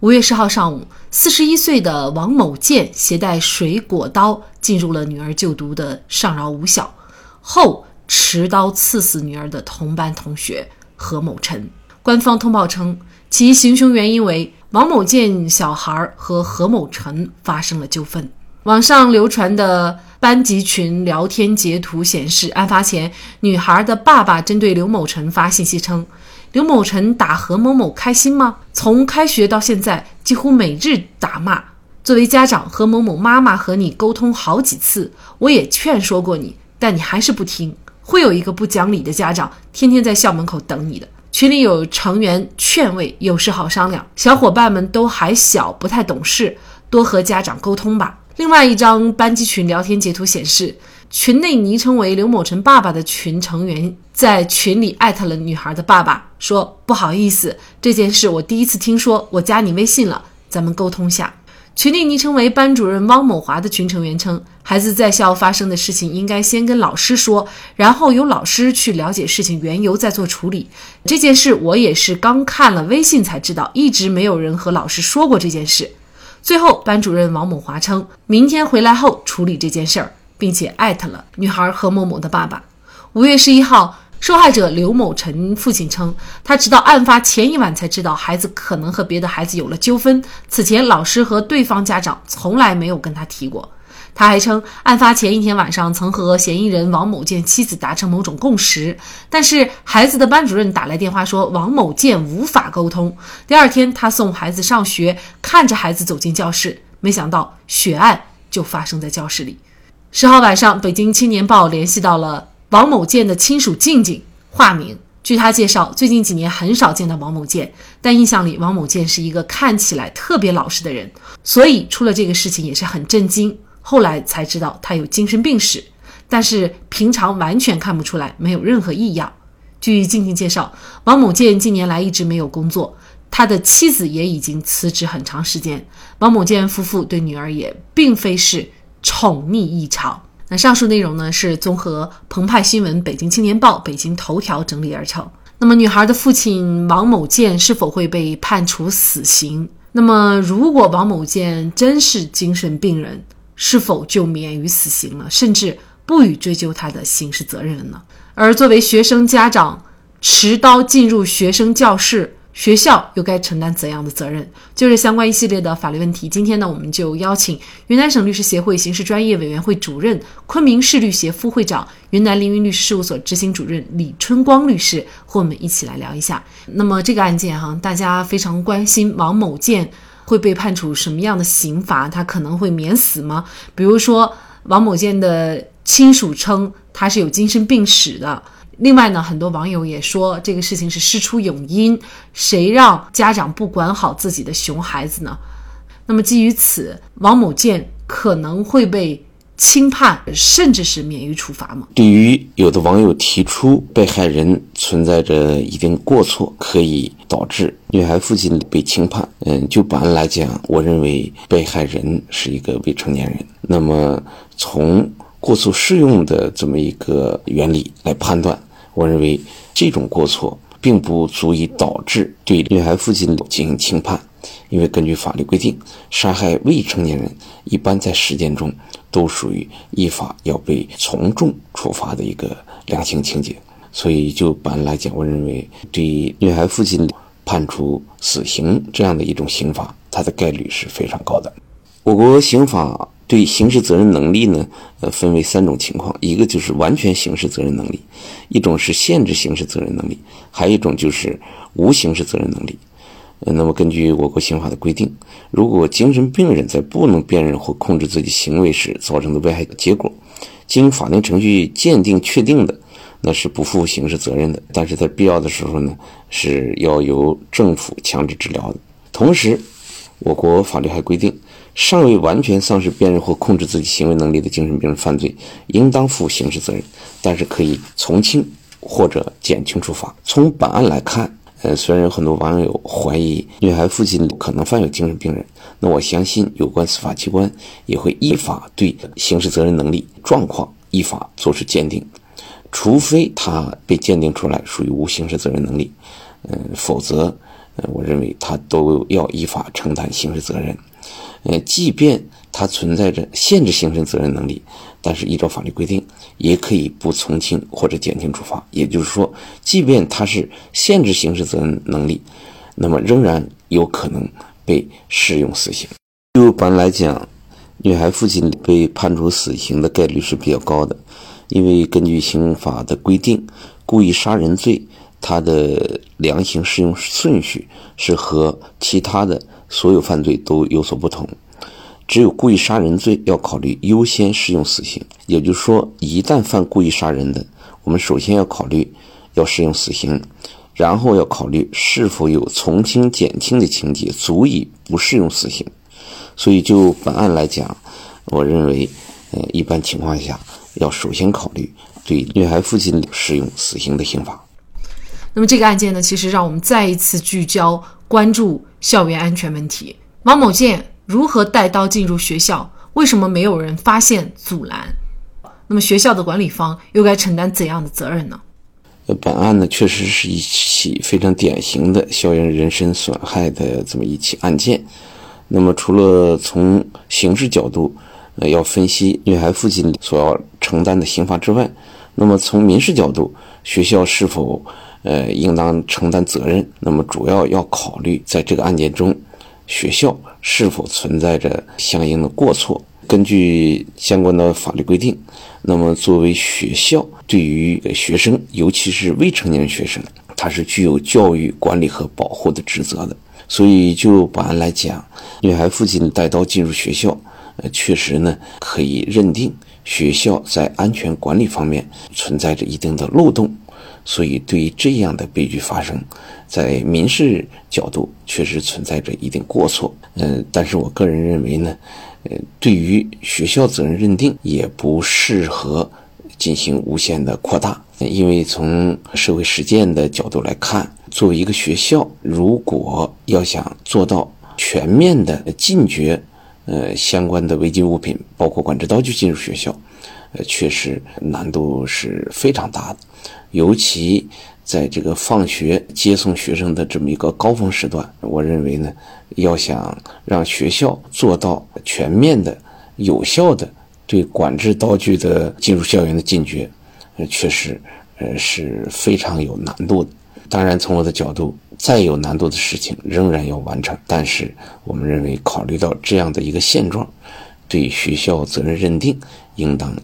五月十号上午，四十一岁的王某建携带水果刀进入了女儿就读的上饶五小，后持刀刺死女儿的同班同学何某晨。官方通报称，其行凶原因为王某建小孩和何某晨发生了纠纷。网上流传的班级群聊天截图显示，案发前，女孩的爸爸针对刘某晨发信息称。刘某晨打何某某开心吗？从开学到现在，几乎每日打骂。作为家长，何某某妈妈和你沟通好几次，我也劝说过你，但你还是不听。会有一个不讲理的家长，天天在校门口等你的。群里有成员劝慰，有事好商量。小伙伴们都还小，不太懂事，多和家长沟通吧。另外一张班级群聊天截图显示。群内昵称为刘某晨爸爸的群成员在群里艾特了女孩的爸爸，说不好意思，这件事我第一次听说，我加你微信了，咱们沟通下。群内昵称为班主任汪某华的群成员称，孩子在校发生的事情应该先跟老师说，然后由老师去了解事情缘由再做处理。这件事我也是刚看了微信才知道，一直没有人和老师说过这件事。最后，班主任王某华称，明天回来后处理这件事儿。并且艾特了女孩何某某的爸爸。五月十一号，受害者刘某晨父亲称，他直到案发前一晚才知道孩子可能和别的孩子有了纠纷。此前，老师和对方家长从来没有跟他提过。他还称，案发前一天晚上曾和嫌疑人王某建妻子达成某种共识，但是孩子的班主任打来电话说王某建无法沟通。第二天，他送孩子上学，看着孩子走进教室，没想到血案就发生在教室里。十号晚上，北京青年报联系到了王某建的亲属静静，化名。据他介绍，最近几年很少见到王某建，但印象里王某建是一个看起来特别老实的人，所以出了这个事情也是很震惊。后来才知道他有精神病史，但是平常完全看不出来，没有任何异样。据静静介绍，王某建近年来一直没有工作，他的妻子也已经辞职很长时间。王某建夫妇对女儿也并非是。宠溺异常。那上述内容呢，是综合澎湃新闻、北京青年报、北京头条整理而成。那么，女孩的父亲王某建是否会被判处死刑？那么，如果王某建真是精神病人，是否就免于死刑了，甚至不予追究他的刑事责任了呢？而作为学生家长，持刀进入学生教室。学校又该承担怎样的责任？就是相关一系列的法律问题。今天呢，我们就邀请云南省律师协会刑事专业委员会主任、昆明市律协副会长、云南凌云律师事务所执行主任李春光律师和我们一起来聊一下。那么这个案件哈，大家非常关心，王某建会被判处什么样的刑罚？他可能会免死吗？比如说，王某建的亲属称他是有精神病史的。另外呢，很多网友也说这个事情是事出有因，谁让家长不管好自己的熊孩子呢？那么基于此，王某建可能会被轻判，甚至是免于处罚吗？对于有的网友提出被害人存在着一定过错，可以导致女孩父亲被轻判，嗯，就本案来讲，我认为被害人是一个未成年人。那么从过错适用的这么一个原理来判断。我认为这种过错并不足以导致对女孩父亲进行轻判，因为根据法律规定，杀害未成年人一般在实践中都属于依法要被从重处罚的一个量刑情节。所以就本来讲，我认为对女孩父亲判处死刑这样的一种刑罚，它的概率是非常高的。我国刑法。对刑事责任能力呢，呃，分为三种情况，一个就是完全刑事责任能力，一种是限制刑事责任能力，还有一种就是无刑事责任能力。那么根据我国刑法的规定，如果精神病人在不能辨认或控制自己行为时造成的危害结果，经法定程序鉴定确定的，那是不负刑事责任的。但是在必要的时候呢，是要由政府强制治疗的。同时，我国法律还规定，尚未完全丧失辨认或控制自己行为能力的精神病人犯罪，应当负刑事责任，但是可以从轻或者减轻处罚。从本案来看，呃，虽然有很多网友怀疑女孩父亲可能犯有精神病人，那我相信有关司法机关也会依法对刑事责任能力状况依法作出鉴定，除非他被鉴定出来属于无刑事责任能力，嗯，否则。呃我认为他都要依法承担刑事责任。呃，即便他存在着限制刑事责任能力，但是依照法律规定，也可以不从轻或者减轻处罚。也就是说，即便他是限制刑事责任能力，那么仍然有可能被适用死刑。就本来讲，女孩父亲被判处死刑的概率是比较高的，因为根据刑法的规定，故意杀人罪。它的量刑适用顺序是和其他的所有犯罪都有所不同，只有故意杀人罪要考虑优先适用死刑。也就是说，一旦犯故意杀人的，我们首先要考虑要适用死刑，然后要考虑是否有从轻减轻的情节足以不适用死刑。所以就本案来讲，我认为，呃，一般情况下要首先考虑对虐孩父亲适用死刑的刑罚。那么这个案件呢，其实让我们再一次聚焦关注校园安全问题。王某健如何带刀进入学校？为什么没有人发现阻拦？那么学校的管理方又该承担怎样的责任呢？本案呢，确实是一起非常典型的校园人身损害的这么一起案件。那么除了从刑事角度，呃，要分析女孩父亲所要承担的刑罚之外，那么从民事角度，学校是否？呃，应当承担责任。那么，主要要考虑在这个案件中，学校是否存在着相应的过错。根据相关的法律规定，那么作为学校对于学生，尤其是未成年人学生，他是具有教育、管理和保护的职责的。所以，就本案来讲，女孩父亲带刀进入学校，呃，确实呢，可以认定学校在安全管理方面存在着一定的漏洞。所以，对于这样的悲剧发生，在民事角度确实存在着一定过错。嗯，但是我个人认为呢，呃，对于学校责任认定也不适合进行无限的扩大，因为从社会实践的角度来看，作为一个学校，如果要想做到全面的禁绝，呃，相关的违禁物品，包括管制刀具进入学校，呃，确实难度是非常大的。尤其在这个放学接送学生的这么一个高峰时段，我认为呢，要想让学校做到全面的、有效的对管制刀具的进入校园的禁绝，呃，确实，呃，是非常有难度的。当然，从我的角度，再有难度的事情仍然要完成。但是，我们认为，考虑到这样的一个现状，对学校责任认定应当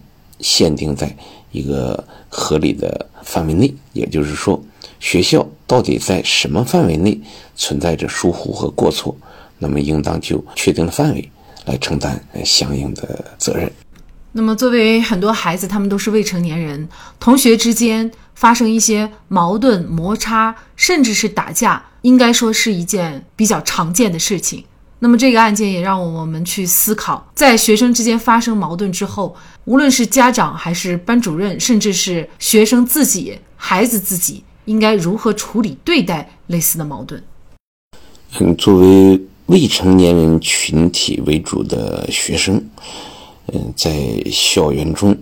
限定在一个合理的。范围内，也就是说，学校到底在什么范围内存在着疏忽和过错，那么应当就确定的范围来承担相应的责任。那么，作为很多孩子，他们都是未成年人，同学之间发生一些矛盾、摩擦，甚至是打架，应该说是一件比较常见的事情。那么这个案件也让我们去思考，在学生之间发生矛盾之后，无论是家长还是班主任，甚至是学生自己、孩子自己，应该如何处理对待类似的矛盾？嗯，作为未成年人群体为主的学生，嗯，在校园中，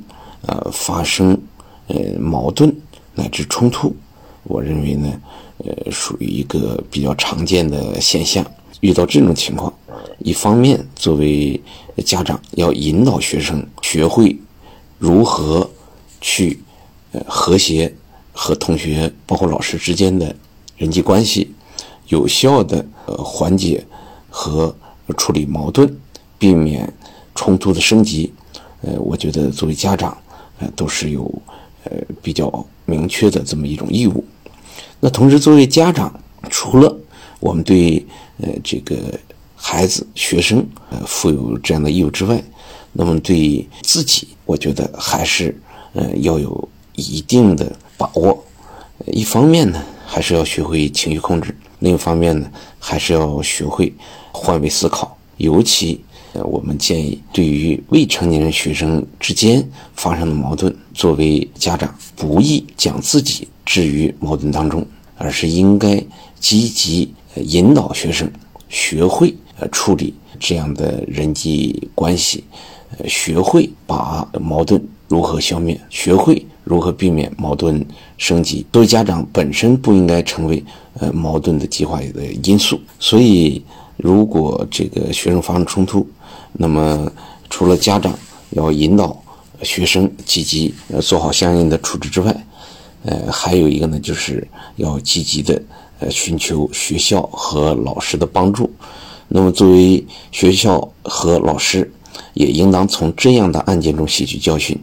呃，发生呃矛盾乃至冲突，我认为呢，呃，属于一个比较常见的现象。遇到这种情况，一方面作为家长要引导学生学会如何去和谐和同学包括老师之间的人际关系，有效的呃缓解和处理矛盾，避免冲突的升级。呃，我觉得作为家长呃都是有呃比较明确的这么一种义务。那同时作为家长，除了我们对呃，这个孩子、学生，呃，负有这样的义务之外，那么对自己，我觉得还是，呃，要有一定的把握。一方面呢，还是要学会情绪控制；另一方面呢，还是要学会，换位思考，尤其呃，我们建议对于未成年人学生之间发生的矛盾，作为家长不宜将自己置于矛盾当中，而是应该积极引导学生学会呃处理这样的人际关系，呃，学会把矛盾如何消灭，学会如何避免矛盾升级。作为家长本身不应该成为呃矛盾的激化的因素，所以如果这个学生发生冲突，那么，除了家长要引导学生积极呃做好相应的处置之外，呃，还有一个呢，就是要积极的呃寻求学校和老师的帮助。那么，作为学校和老师，也应当从这样的案件中吸取教训，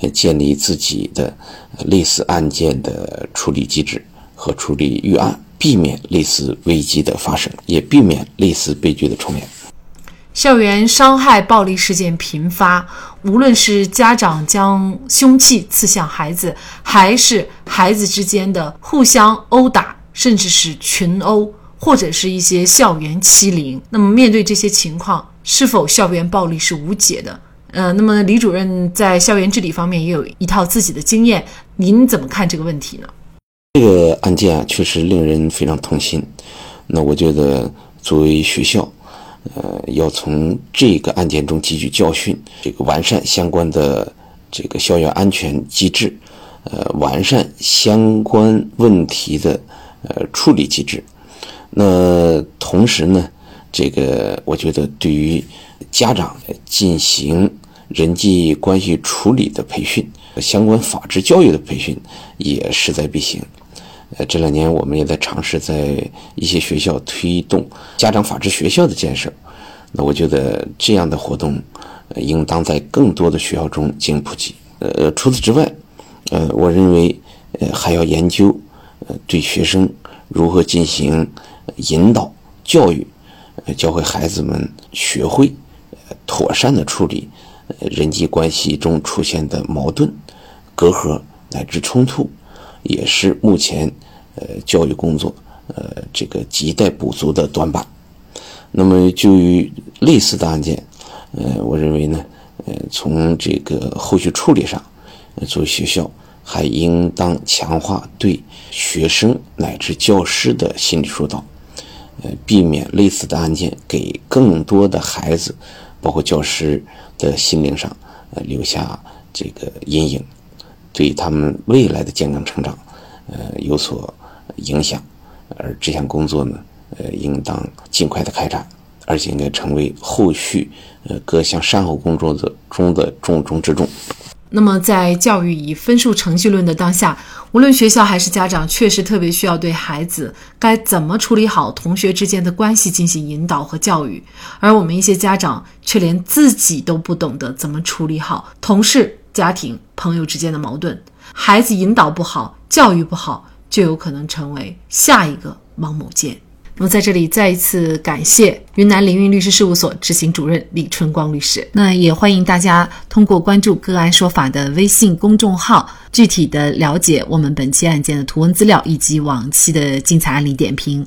呃，建立自己的类似案件的处理机制和处理预案，避免类似危机的发生，也避免类似悲剧的重演。校园伤害暴力事件频发，无论是家长将凶器刺向孩子，还是孩子之间的互相殴打，甚至是群殴，或者是一些校园欺凌。那么，面对这些情况，是否校园暴力是无解的？呃，那么李主任在校园治理方面也有一套自己的经验，您怎么看这个问题呢？这个案件啊，确实令人非常痛心。那我觉得，作为学校，呃，要从这个案件中汲取教训，这个完善相关的这个校园安全机制，呃，完善相关问题的呃处理机制。那同时呢，这个我觉得对于家长进行人际关系处理的培训，相关法治教育的培训也势在必行。呃，这两年我们也在尝试在一些学校推动家长法治学校的建设。那我觉得这样的活动，应当在更多的学校中进行普及。呃，除此之外，呃，我认为，呃，还要研究，对学生如何进行引导教育，教会孩子们学会，妥善的处理，人际关系中出现的矛盾、隔阂乃至冲突。也是目前，呃，教育工作，呃，这个亟待补足的短板。那么，就于类似的案件，呃，我认为呢，呃，从这个后续处理上，作为学校还应当强化对学生乃至教师的心理疏导，呃，避免类似的案件给更多的孩子，包括教师的心灵上，呃，留下这个阴影。对他们未来的健康成长，呃，有所影响，而这项工作呢，呃，应当尽快的开展，而且应该成为后续呃各项善后工作的中的重中之重。那么，在教育以分数程序论的当下，无论学校还是家长，确实特别需要对孩子该怎么处理好同学之间的关系进行引导和教育，而我们一些家长却连自己都不懂得怎么处理好同事。家庭、朋友之间的矛盾，孩子引导不好、教育不好，就有可能成为下一个王某健。那么，在这里再一次感谢云南凌云律师事务所执行主任李春光律师。那也欢迎大家通过关注“个案说法”的微信公众号，具体的了解我们本期案件的图文资料以及往期的精彩案例点评。